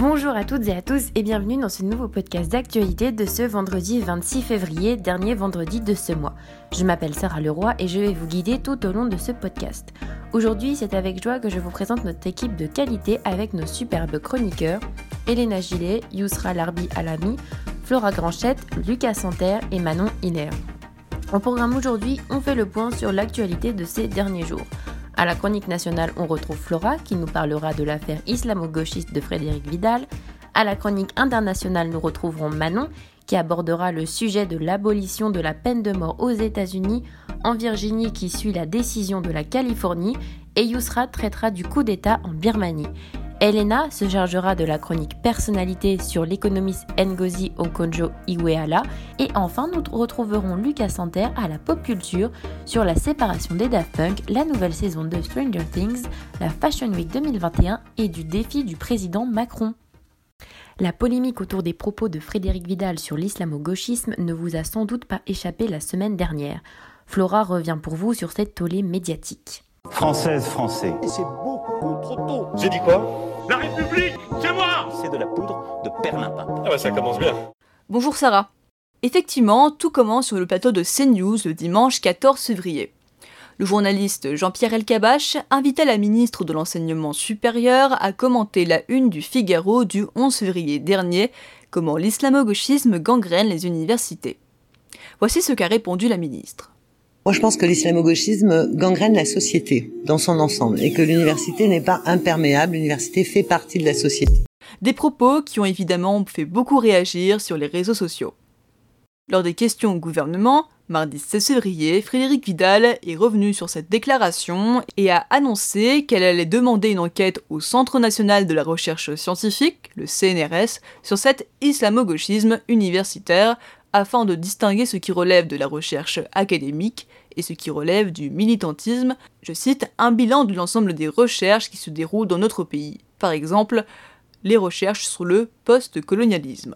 Bonjour à toutes et à tous et bienvenue dans ce nouveau podcast d'actualité de ce vendredi 26 février, dernier vendredi de ce mois. Je m'appelle Sarah Leroy et je vais vous guider tout au long de ce podcast. Aujourd'hui, c'est avec joie que je vous présente notre équipe de qualité avec nos superbes chroniqueurs Elena Gillet, Yousra Larbi Alami, Flora Granchette, Lucas Santerre et Manon Hiner. Au programme aujourd'hui, on fait le point sur l'actualité de ces derniers jours. À la chronique nationale, on retrouve Flora qui nous parlera de l'affaire islamo-gauchiste de Frédéric Vidal. À la chronique internationale, nous retrouverons Manon qui abordera le sujet de l'abolition de la peine de mort aux États-Unis, en Virginie qui suit la décision de la Californie, et Yousra traitera du coup d'État en Birmanie. Elena se chargera de la chronique personnalité sur l'économiste Ngozi Okonjo-Iweala et enfin nous retrouverons Lucas Santerre à la pop culture sur la séparation des Daft Punk, la nouvelle saison de Stranger Things, la Fashion Week 2021 et du défi du président Macron. La polémique autour des propos de Frédéric Vidal sur l'islamo-gauchisme ne vous a sans doute pas échappé la semaine dernière. Flora revient pour vous sur cette tollée médiatique. Française, français. c'est beaucoup trop tôt. J'ai dit quoi? La République, c'est moi C'est de la poudre de perlimpin. Ah bah ça commence bien. Bonjour Sarah. Effectivement, tout commence sur le plateau de CNews le dimanche 14 février. Le journaliste Jean-Pierre Elkabach invitait la ministre de l'Enseignement supérieur à commenter la une du Figaro du 11 février dernier, comment l'islamo-gauchisme gangrène les universités. Voici ce qu'a répondu la ministre. Moi, je pense que l'islamo-gauchisme gangrène la société dans son ensemble et que l'université n'est pas imperméable, l'université fait partie de la société. Des propos qui ont évidemment fait beaucoup réagir sur les réseaux sociaux. Lors des questions au gouvernement, mardi 16 février, Frédéric Vidal est revenu sur cette déclaration et a annoncé qu'elle allait demander une enquête au Centre national de la recherche scientifique, le CNRS, sur cet islamo-gauchisme universitaire afin de distinguer ce qui relève de la recherche académique et ce qui relève du militantisme, je cite, un bilan de l'ensemble des recherches qui se déroulent dans notre pays, par exemple les recherches sur le post-colonialisme.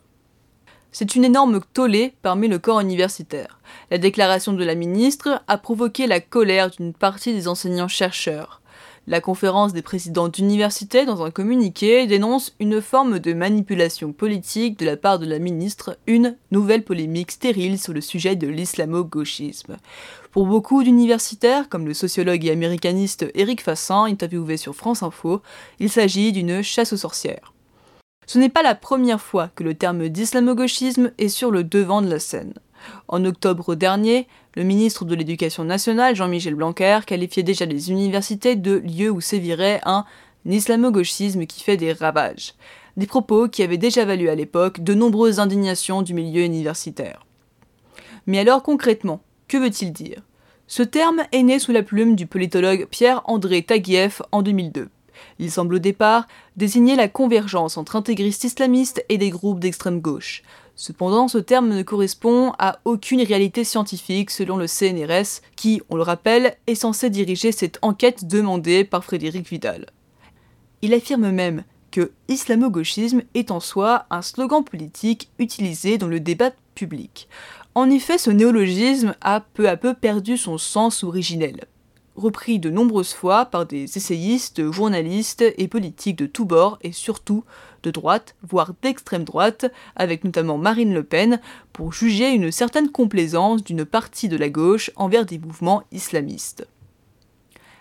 C'est une énorme tollée parmi le corps universitaire. La déclaration de la ministre a provoqué la colère d'une partie des enseignants-chercheurs. La conférence des présidents d'université, dans un communiqué, dénonce une forme de manipulation politique de la part de la ministre, une nouvelle polémique stérile sur le sujet de l'islamo-gauchisme. Pour beaucoup d'universitaires, comme le sociologue et américaniste Eric Fassin, interviewé sur France Info, il s'agit d'une chasse aux sorcières. Ce n'est pas la première fois que le terme d'islamo-gauchisme est sur le devant de la scène. En octobre dernier, le ministre de l'Éducation nationale, Jean-Michel Blanquer, qualifiait déjà les universités de lieux où sévirait un islamo-gauchisme qui fait des ravages. Des propos qui avaient déjà valu à l'époque de nombreuses indignations du milieu universitaire. Mais alors concrètement, que veut-il dire? Ce terme est né sous la plume du politologue Pierre-André Taguieff en 2002. Il semble au départ désigner la convergence entre intégristes islamistes et des groupes d'extrême gauche. Cependant, ce terme ne correspond à aucune réalité scientifique selon le CNRS, qui, on le rappelle, est censé diriger cette enquête demandée par Frédéric Vidal. Il affirme même que islamo-gauchisme est en soi un slogan politique utilisé dans le débat public. En effet, ce néologisme a peu à peu perdu son sens originel repris de nombreuses fois par des essayistes, journalistes et politiques de tous bords et surtout de droite, voire d'extrême droite, avec notamment Marine Le Pen, pour juger une certaine complaisance d'une partie de la gauche envers des mouvements islamistes.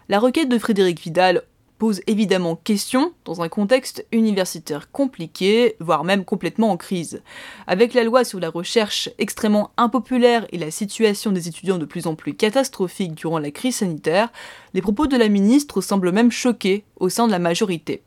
La requête de Frédéric Vidal pose évidemment question dans un contexte universitaire compliqué, voire même complètement en crise. Avec la loi sur la recherche extrêmement impopulaire et la situation des étudiants de plus en plus catastrophique durant la crise sanitaire, les propos de la ministre semblent même choqués au sein de la majorité.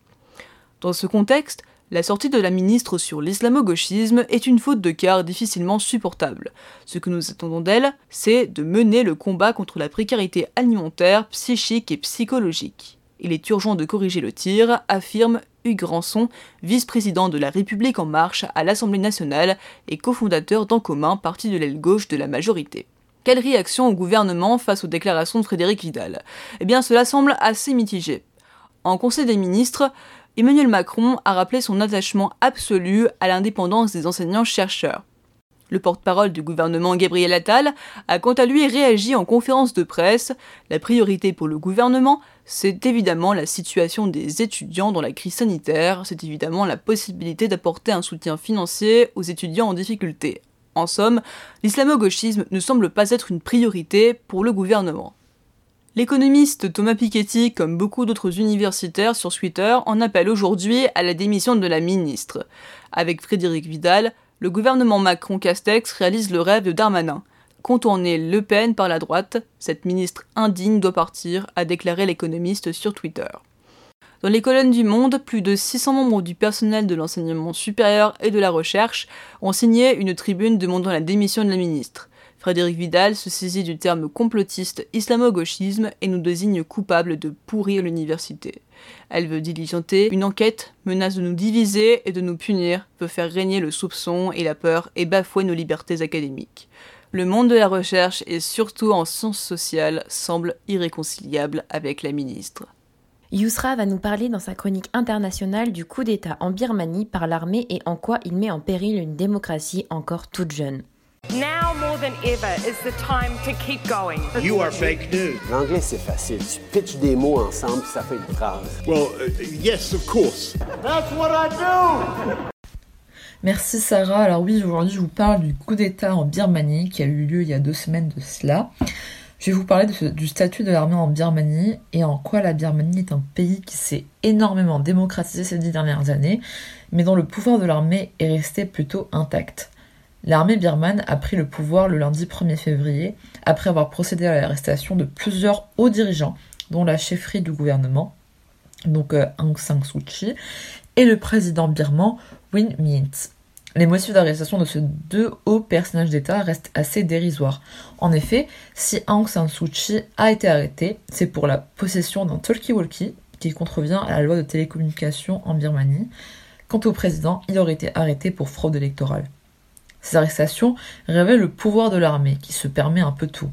Dans ce contexte, la sortie de la ministre sur l'islamo-gauchisme est une faute de quart difficilement supportable. Ce que nous attendons d'elle, c'est de mener le combat contre la précarité alimentaire, psychique et psychologique. Il est urgent de corriger le tir, affirme Hugues Ranson, vice-président de la République en marche à l'Assemblée nationale et cofondateur d'En commun, parti de l'aile gauche de la majorité. Quelle réaction au gouvernement face aux déclarations de Frédéric Vidal? Eh bien, cela semble assez mitigé. En Conseil des ministres, Emmanuel Macron a rappelé son attachement absolu à l'indépendance des enseignants-chercheurs. Le porte-parole du gouvernement Gabriel Attal a quant à lui réagi en conférence de presse. La priorité pour le gouvernement, c'est évidemment la situation des étudiants dans la crise sanitaire, c'est évidemment la possibilité d'apporter un soutien financier aux étudiants en difficulté. En somme, l'islamo-gauchisme ne semble pas être une priorité pour le gouvernement. L'économiste Thomas Piketty, comme beaucoup d'autres universitaires sur Twitter, en appelle aujourd'hui à la démission de la ministre. Avec Frédéric Vidal, le gouvernement Macron-Castex réalise le rêve de Darmanin. Contourner Le Pen par la droite, cette ministre indigne doit partir, a déclaré l'économiste sur Twitter. Dans les colonnes du Monde, plus de 600 membres du personnel de l'enseignement supérieur et de la recherche ont signé une tribune demandant la démission de la ministre. Frédéric Vidal se saisit du terme complotiste islamo-gauchisme et nous désigne coupables de pourrir l'université. Elle veut diligenter une enquête, menace de nous diviser et de nous punir, veut faire régner le soupçon et la peur et bafouer nos libertés académiques. Le monde de la recherche et surtout en sciences sociales semble irréconciliable avec la ministre. Yousra va nous parler dans sa chronique internationale du coup d'État en Birmanie par l'armée et en quoi il met en péril une démocratie encore toute jeune. Now more than ever is the time to keep going. You are fake news. L'anglais, c'est facile. Tu pitches des mots ensemble, ça fait une phrase. Well, uh, yes, of course. That's what I do! Merci Sarah. Alors oui, aujourd'hui je vous parle du coup d'État en Birmanie qui a eu lieu il y a deux semaines de cela. Je vais vous parler de ce- du statut de l'armée en Birmanie et en quoi la Birmanie est un pays qui s'est énormément démocratisé ces dix dernières années, mais dont le pouvoir de l'armée est resté plutôt intact. L'armée birmane a pris le pouvoir le lundi 1er février après avoir procédé à l'arrestation de plusieurs hauts dirigeants, dont la chefferie du gouvernement, donc euh, Aung San Suu Kyi, et le président birman Win Myint. Les motifs d'arrestation de ces deux hauts personnages d'État restent assez dérisoires. En effet, si Aung San Suu Kyi a été arrêté, c'est pour la possession d'un talkie-walkie qui contrevient à la loi de télécommunication en Birmanie. Quant au président, il aurait été arrêté pour fraude électorale. Ces arrestations révèlent le pouvoir de l'armée qui se permet un peu tout.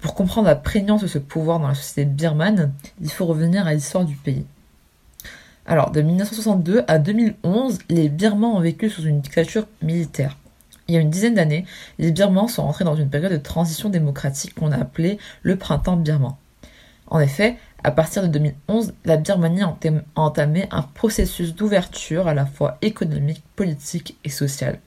Pour comprendre la prégnance de ce pouvoir dans la société birmane, il faut revenir à l'histoire du pays. Alors, de 1962 à 2011, les Birmans ont vécu sous une dictature militaire. Il y a une dizaine d'années, les Birmans sont entrés dans une période de transition démocratique qu'on a appelée le printemps birman. En effet, à partir de 2011, la Birmanie a entam- a entamé un processus d'ouverture à la fois économique, politique et social.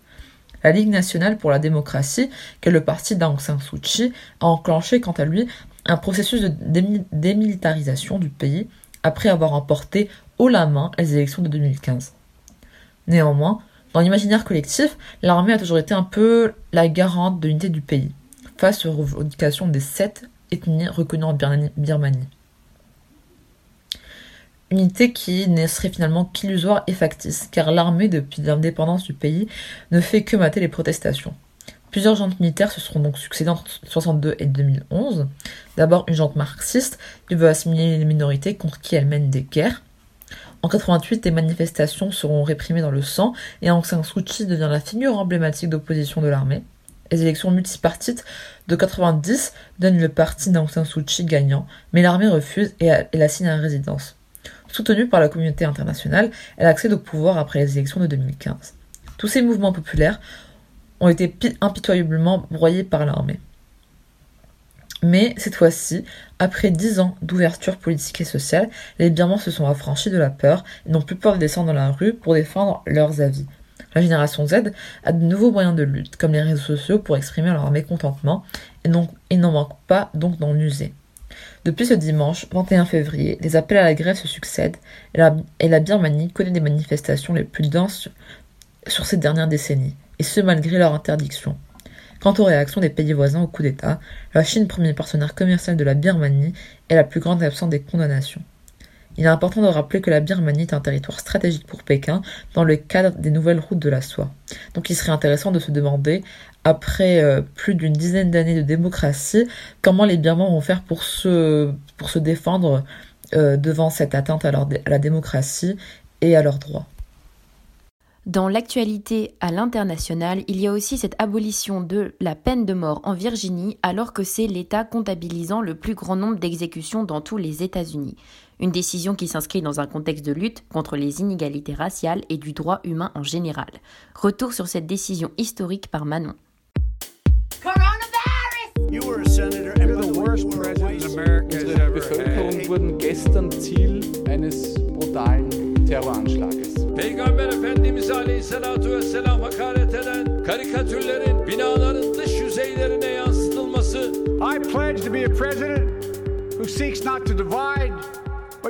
La Ligue nationale pour la démocratie, qui est le parti d'Aung San Suu Kyi, a enclenché quant à lui un processus de démi- démilitarisation du pays après avoir emporté haut la main les élections de 2015. Néanmoins, dans l'imaginaire collectif, l'armée a toujours été un peu la garante de l'unité du pays, face aux revendications des sept ethnies reconnues en Birmanie. Unité qui ne serait finalement qu'illusoire et factice, car l'armée, depuis l'indépendance du pays, ne fait que mater les protestations. Plusieurs jantes militaires se seront donc succédées entre 1962 et 2011. D'abord une jante marxiste qui veut assimiler les minorités contre qui elle mène des guerres. En 88, des manifestations seront réprimées dans le sang et Aung San Suu Kyi devient la figure emblématique d'opposition de l'armée. Les élections multipartites de 90 donnent le parti d'Aung San Suu Kyi gagnant, mais l'armée refuse et, et l'assigne à résidence. Soutenue par la communauté internationale, elle accède au pouvoir après les élections de 2015. Tous ces mouvements populaires ont été pi- impitoyablement broyés par l'armée. Mais cette fois-ci, après dix ans d'ouverture politique et sociale, les Birmans se sont affranchis de la peur et n'ont plus peur de descendre dans la rue pour défendre leurs avis. La génération Z a de nouveaux moyens de lutte, comme les réseaux sociaux, pour exprimer leur mécontentement et n'en manquent pas donc d'en user. Depuis ce dimanche 21 février, les appels à la grève se succèdent et la, Birmanie connaît des manifestations les plus denses sur, sur ces dernières décennies, et ce malgré leur interdiction. Quant aux réactions des pays voisins au coup d'État, la Chine, premier partenaire commercial de la Birmanie, est la plus grande absente des condamnations. Il est important de rappeler que la Birmanie est un territoire stratégique pour Pékin dans le cadre des nouvelles routes de la soie. Donc il serait intéressant de se demander, après euh, plus d'une dizaine d'années de démocratie, comment les Birmans vont faire pour se, pour se défendre euh, devant cette atteinte à, leur à la démocratie et à leurs droits. Dans l'actualité à l'international, il y a aussi cette abolition de la peine de mort en Virginie alors que c'est l'État comptabilisant le plus grand nombre d'exécutions dans tous les États-Unis une décision qui s'inscrit dans un contexte de lutte contre les inégalités raciales et du droit humain en général. Retour sur cette décision historique par Manon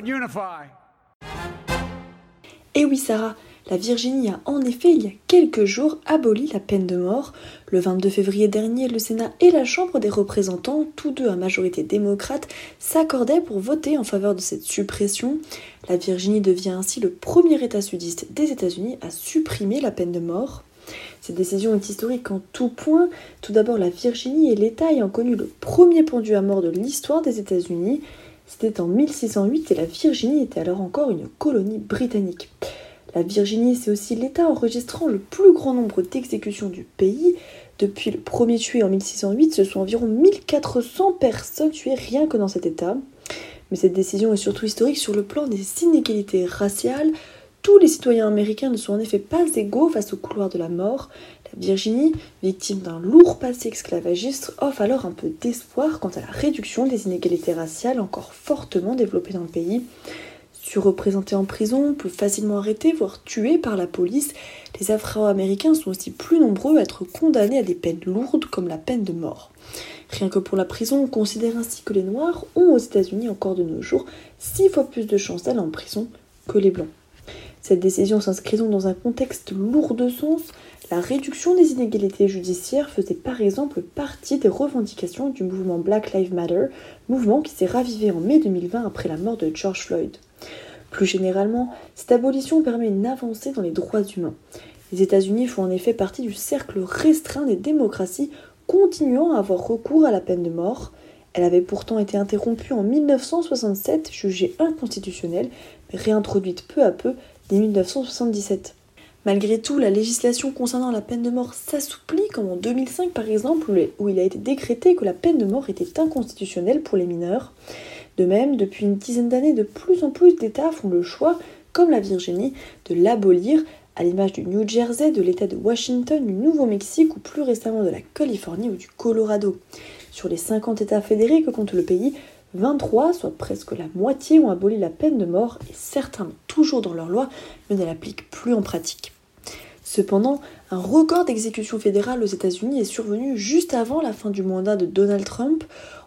but. Et oui Sarah, la Virginie a en effet il y a quelques jours aboli la peine de mort. Le 22 février dernier, le Sénat et la Chambre des représentants, tous deux à majorité démocrate, s'accordaient pour voter en faveur de cette suppression. La Virginie devient ainsi le premier État sudiste des États-Unis à supprimer la peine de mort. Cette décision est historique en tout point. Tout d'abord, la Virginie est l'État ayant connu le premier pendu à mort de l'histoire des États-Unis. C'était en 1608 et la Virginie était alors encore une colonie britannique. La Virginie, c'est aussi l'État enregistrant le plus grand nombre d'exécutions du pays. Depuis le premier tué en 1608, ce sont environ 1400 personnes tuées rien que dans cet État. Mais cette décision est surtout historique sur le plan des inégalités raciales. Tous les citoyens américains ne sont en effet pas égaux face au couloir de la mort. La Virginie, victime d'un lourd passé esclavagiste, offre alors un peu d'espoir quant à la réduction des inégalités raciales encore fortement développées dans le pays surreprésentés en prison, plus facilement arrêtés, voire tués par la police, les Afro-Américains sont aussi plus nombreux à être condamnés à des peines lourdes comme la peine de mort. Rien que pour la prison, on considère ainsi que les Noirs ont aux États-Unis encore de nos jours six fois plus de chances d'aller en prison que les Blancs. Cette décision s'inscrit donc dans un contexte lourd de sens. La réduction des inégalités judiciaires faisait par exemple partie des revendications du mouvement Black Lives Matter, mouvement qui s'est ravivé en mai 2020 après la mort de George Floyd. Plus généralement, cette abolition permet une avancée dans les droits humains. Les États-Unis font en effet partie du cercle restreint des démocraties continuant à avoir recours à la peine de mort. Elle avait pourtant été interrompue en 1967, jugée inconstitutionnelle, mais réintroduite peu à peu dès 1977. Malgré tout, la législation concernant la peine de mort s'assouplit, comme en 2005 par exemple, où il a été décrété que la peine de mort était inconstitutionnelle pour les mineurs. De même, depuis une dizaine d'années, de plus en plus d'États font le choix, comme la Virginie, de l'abolir, à l'image du New Jersey, de l'État de Washington, du Nouveau-Mexique ou plus récemment de la Californie ou du Colorado. Sur les 50 États fédérés que compte le pays, 23, soit presque la moitié, ont aboli la peine de mort et certains toujours dans leur loi, mais ne l'appliquent plus en pratique. Cependant, un record d'exécution fédérale aux États-Unis est survenu juste avant la fin du mandat de Donald Trump,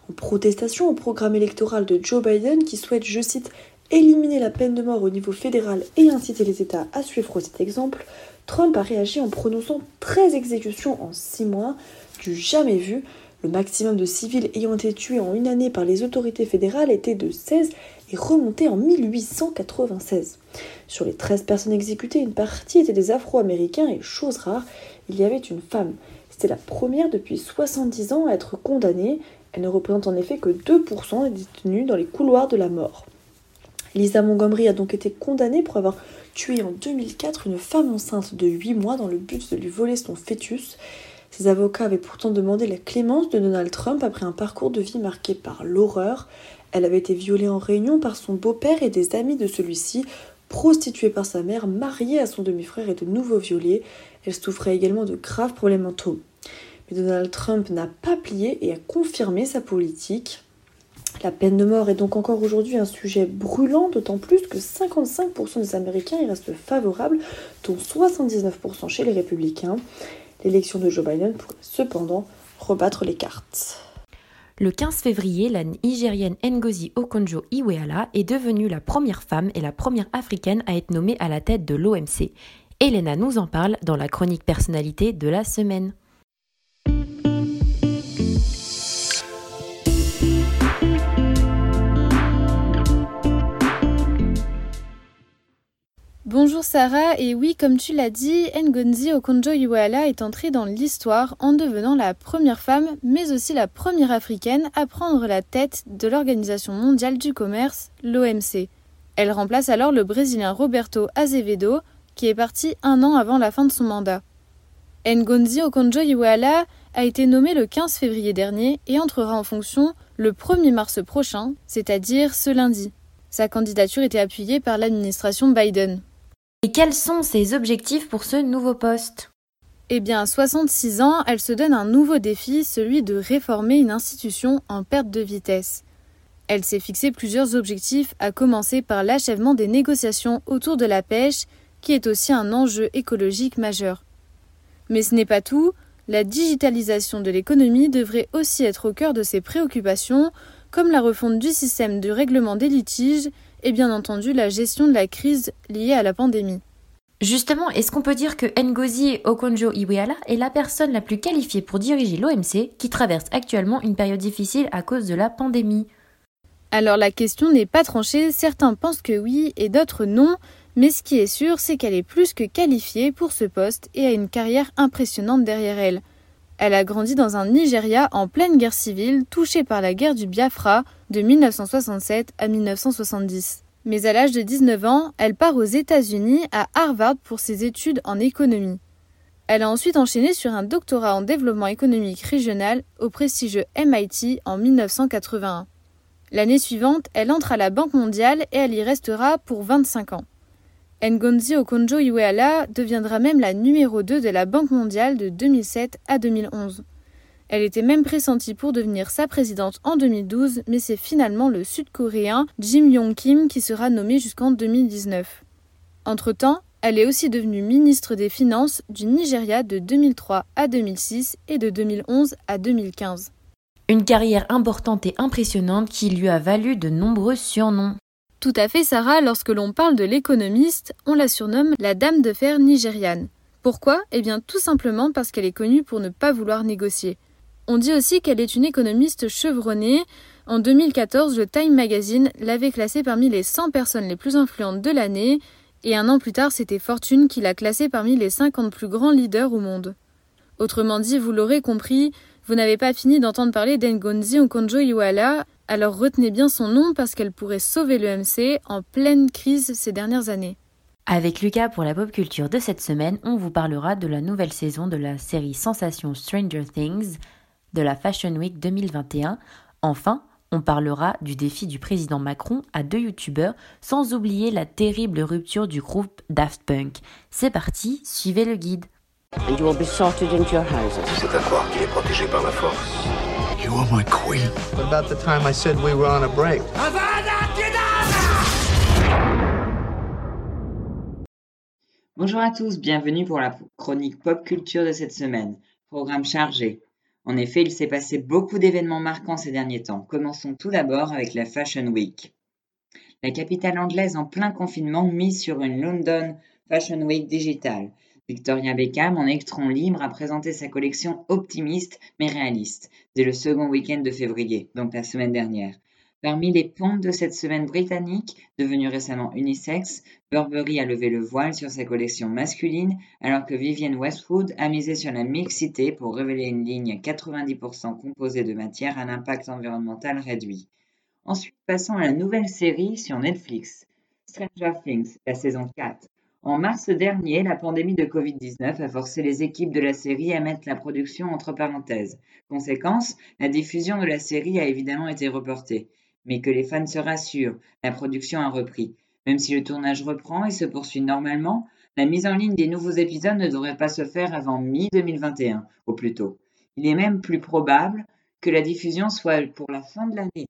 en protestation au programme électoral de Joe Biden qui souhaite, je cite, éliminer la peine de mort au niveau fédéral et inciter les États à suivre cet exemple, Trump a réagi en prononçant 13 exécutions en 6 mois, du jamais vu. Le maximum de civils ayant été tués en une année par les autorités fédérales était de 16 et remonté en 1896. Sur les 13 personnes exécutées, une partie étaient des Afro-Américains et, chose rare, il y avait une femme. C'était la première depuis 70 ans à être condamnée elle ne représente en effet que 2% des détenus dans les couloirs de la mort. Lisa Montgomery a donc été condamnée pour avoir tué en 2004 une femme enceinte de 8 mois dans le but de lui voler son fœtus. Ses avocats avaient pourtant demandé la clémence de Donald Trump après un parcours de vie marqué par l'horreur. Elle avait été violée en réunion par son beau-père et des amis de celui-ci, prostituée par sa mère, mariée à son demi-frère et de nouveau violée. Elle souffrait également de graves problèmes mentaux. Mais Donald Trump n'a pas plié et a confirmé sa politique. La peine de mort est donc encore aujourd'hui un sujet brûlant, d'autant plus que 55% des Américains y restent favorables, dont 79% chez les républicains. L'élection de Joe Biden pourrait cependant rebattre les cartes. Le 15 février, la Nigérienne Ngozi Okonjo-Iweala est devenue la première femme et la première africaine à être nommée à la tête de l'OMC. Elena nous en parle dans la chronique personnalité de la semaine. Bonjour Sarah, et oui, comme tu l'as dit, Ngonzi Okonjo-Iweala est entrée dans l'histoire en devenant la première femme, mais aussi la première africaine à prendre la tête de l'Organisation mondiale du commerce, l'OMC. Elle remplace alors le Brésilien Roberto Azevedo, qui est parti un an avant la fin de son mandat. Ngonzi Okonjo-Iweala a été nommée le 15 février dernier et entrera en fonction le 1er mars prochain, c'est-à-dire ce lundi. Sa candidature était appuyée par l'administration Biden. Et quels sont ses objectifs pour ce nouveau poste? Eh bien, à 66 ans, elle se donne un nouveau défi, celui de réformer une institution en perte de vitesse. Elle s'est fixé plusieurs objectifs, à commencer par l'achèvement des négociations autour de la pêche, qui est aussi un enjeu écologique majeur. Mais ce n'est pas tout, la digitalisation de l'économie devrait aussi être au cœur de ses préoccupations, comme la refonte du système de règlement des litiges et bien entendu la gestion de la crise liée à la pandémie. Justement, est-ce qu'on peut dire que Ngozi Okonjo-Iweala est la personne la plus qualifiée pour diriger l'OMC qui traverse actuellement une période difficile à cause de la pandémie? Alors la question n'est pas tranchée, certains pensent que oui et d'autres non, mais ce qui est sûr, c'est qu'elle est plus que qualifiée pour ce poste et a une carrière impressionnante derrière elle. Elle a grandi dans un Nigeria en pleine guerre civile, touché par la guerre du Biafra de 1967 à 1970. Mais à l'âge de 19 ans, elle part aux États-Unis à Harvard pour ses études en économie. Elle a ensuite enchaîné sur un doctorat en développement économique régional au prestigieux MIT en 1981. L'année suivante, elle entre à la Banque mondiale et elle y restera pour 25 ans. Ngonzi Okonjo-Iweala deviendra même la numéro 2 de la Banque mondiale de 2007 à 2011. Elle était même pressentie pour devenir sa présidente en 2012, mais c'est finalement le Sud-Coréen Jim Yong-kim qui sera nommé jusqu'en 2019. Entre-temps, elle est aussi devenue ministre des Finances du Nigeria de 2003 à 2006 et de 2011 à 2015. Une carrière importante et impressionnante qui lui a valu de nombreux surnoms. Tout à fait, Sarah, lorsque l'on parle de l'économiste, on la surnomme la dame de fer nigériane. Pourquoi? Eh bien tout simplement parce qu'elle est connue pour ne pas vouloir négocier. On dit aussi qu'elle est une économiste chevronnée. En 2014, le Time Magazine l'avait classée parmi les 100 personnes les plus influentes de l'année, et un an plus tard, c'était Fortune qui l'a classée parmi les 50 plus grands leaders au monde. Autrement dit, vous l'aurez compris, vous n'avez pas fini d'entendre parler d'Engonzi Okonjo-Iweala, alors retenez bien son nom parce qu'elle pourrait sauver l'EMC en pleine crise ces dernières années. Avec Lucas pour la pop culture de cette semaine, on vous parlera de la nouvelle saison de la série Sensation Stranger Things, de la Fashion Week 2021. Enfin, on parlera du défi du président Macron à deux youtubeurs, sans oublier la terrible rupture du groupe Daft Punk. C'est parti, suivez le guide. And you will be sorted into your houses. C'est à croire qu'il est protégé par la force. You are my queen. What about the time I said we were on a break? Bonjour à tous, bienvenue pour la chronique pop culture de cette semaine. Programme chargé. En effet, il s'est passé beaucoup d'événements marquants ces derniers temps. Commençons tout d'abord avec la Fashion Week. La capitale anglaise en plein confinement mise sur une London Fashion Week digitale. Victoria Beckham, en électron libre, a présenté sa collection optimiste mais réaliste dès le second week-end de février, donc la semaine dernière. Parmi les pontes de cette semaine britannique, devenue récemment unisexe, Burberry a levé le voile sur sa collection masculine, alors que Vivienne Westwood a misé sur la mixité pour révéler une ligne 90% composée de matières à l'impact environnemental réduit. Ensuite, passons à la nouvelle série sur Netflix, Stranger Things, la saison 4. En mars dernier, la pandémie de Covid-19 a forcé les équipes de la série à mettre la production entre parenthèses. Conséquence, la diffusion de la série a évidemment été reportée. Mais que les fans se rassurent, la production a repris. Même si le tournage reprend et se poursuit normalement, la mise en ligne des nouveaux épisodes ne devrait pas se faire avant mi-2021, au plus tôt. Il est même plus probable que la diffusion soit pour la fin de l'année.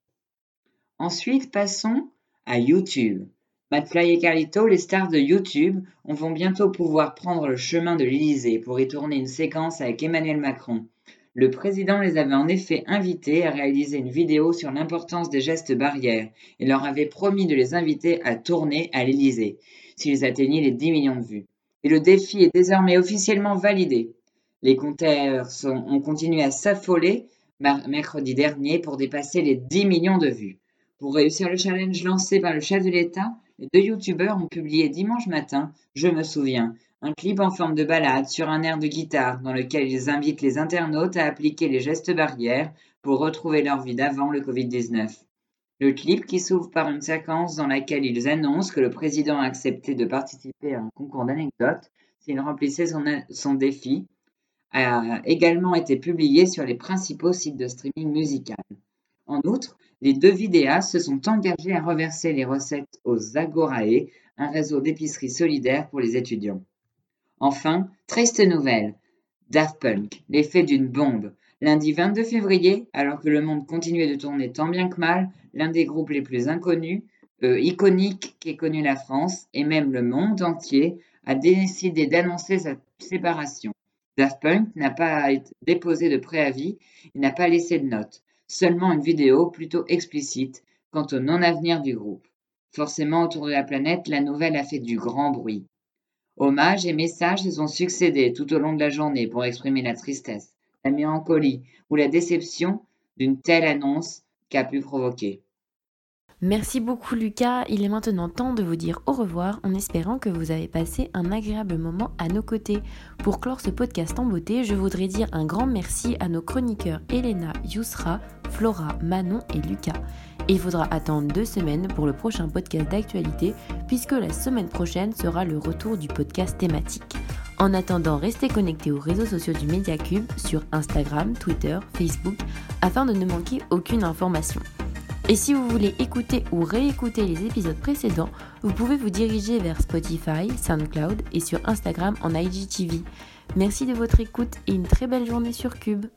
Ensuite, passons à YouTube. McFly et Carlito, les stars de YouTube, vont bientôt pouvoir prendre le chemin de l'Élysée pour y tourner une séquence avec Emmanuel Macron. Le président les avait en effet invités à réaliser une vidéo sur l'importance des gestes barrières et leur avait promis de les inviter à tourner à l'Élysée s'ils atteignaient les 10 millions de vues. Et le défi est désormais officiellement validé. Les compteurs ont continué à s'affoler mercredi dernier pour dépasser les 10 millions de vues. Pour réussir le challenge lancé par le chef de l'État, deux youtubeurs ont publié dimanche matin, je me souviens, un clip en forme de balade sur un air de guitare dans lequel ils invitent les internautes à appliquer les gestes barrières pour retrouver leur vie d'avant le Covid-19. Le clip, qui s'ouvre par une séquence dans laquelle ils annoncent que le président a accepté de participer à un concours d'anecdotes s'il remplissait son, défi, a également été publié sur les principaux sites de streaming musical. En outre, les deux vidéastes se sont engagés à reverser les recettes aux Agorae, un réseau d'épicerie solidaire pour les étudiants. Enfin, triste nouvelle. Daft Punk, l'effet d'une bombe. Lundi 22 février, alors que le monde continuait de tourner tant bien que mal, l'un des groupes les plus inconnus, euh, iconiques qu'ait connu la France et même le monde entier, a décidé d'annoncer sa séparation. Daft Punk n'a pas déposé de préavis et n'a pas laissé de notes, seulement une vidéo plutôt explicite quant au non-avenir du groupe. Forcément, autour de la planète, la nouvelle a fait du grand bruit. Hommages et messages se sont succédés tout au long de la journée pour exprimer la tristesse, la mélancolie ou la déception d'une telle annonce qu'a pu provoquer. Merci beaucoup Lucas, il est maintenant temps de vous dire au revoir en espérant que vous avez passé un agréable moment à nos côtés. Pour clore ce podcast en beauté, je voudrais dire un grand merci à nos chroniqueurs Elena, Yousra, Flora, Manon et Lucas. Il faudra attendre deux semaines pour le prochain podcast d'actualité puisque la semaine prochaine sera le retour du podcast thématique. En attendant, restez connectés aux réseaux sociaux du Mediacube sur Instagram, Twitter, Facebook afin de ne manquer aucune information. Et si vous voulez écouter ou réécouter les épisodes précédents, vous pouvez vous diriger vers Spotify, SoundCloud et sur Instagram en IGTV. Merci de votre écoute et une très belle journée sur Cube.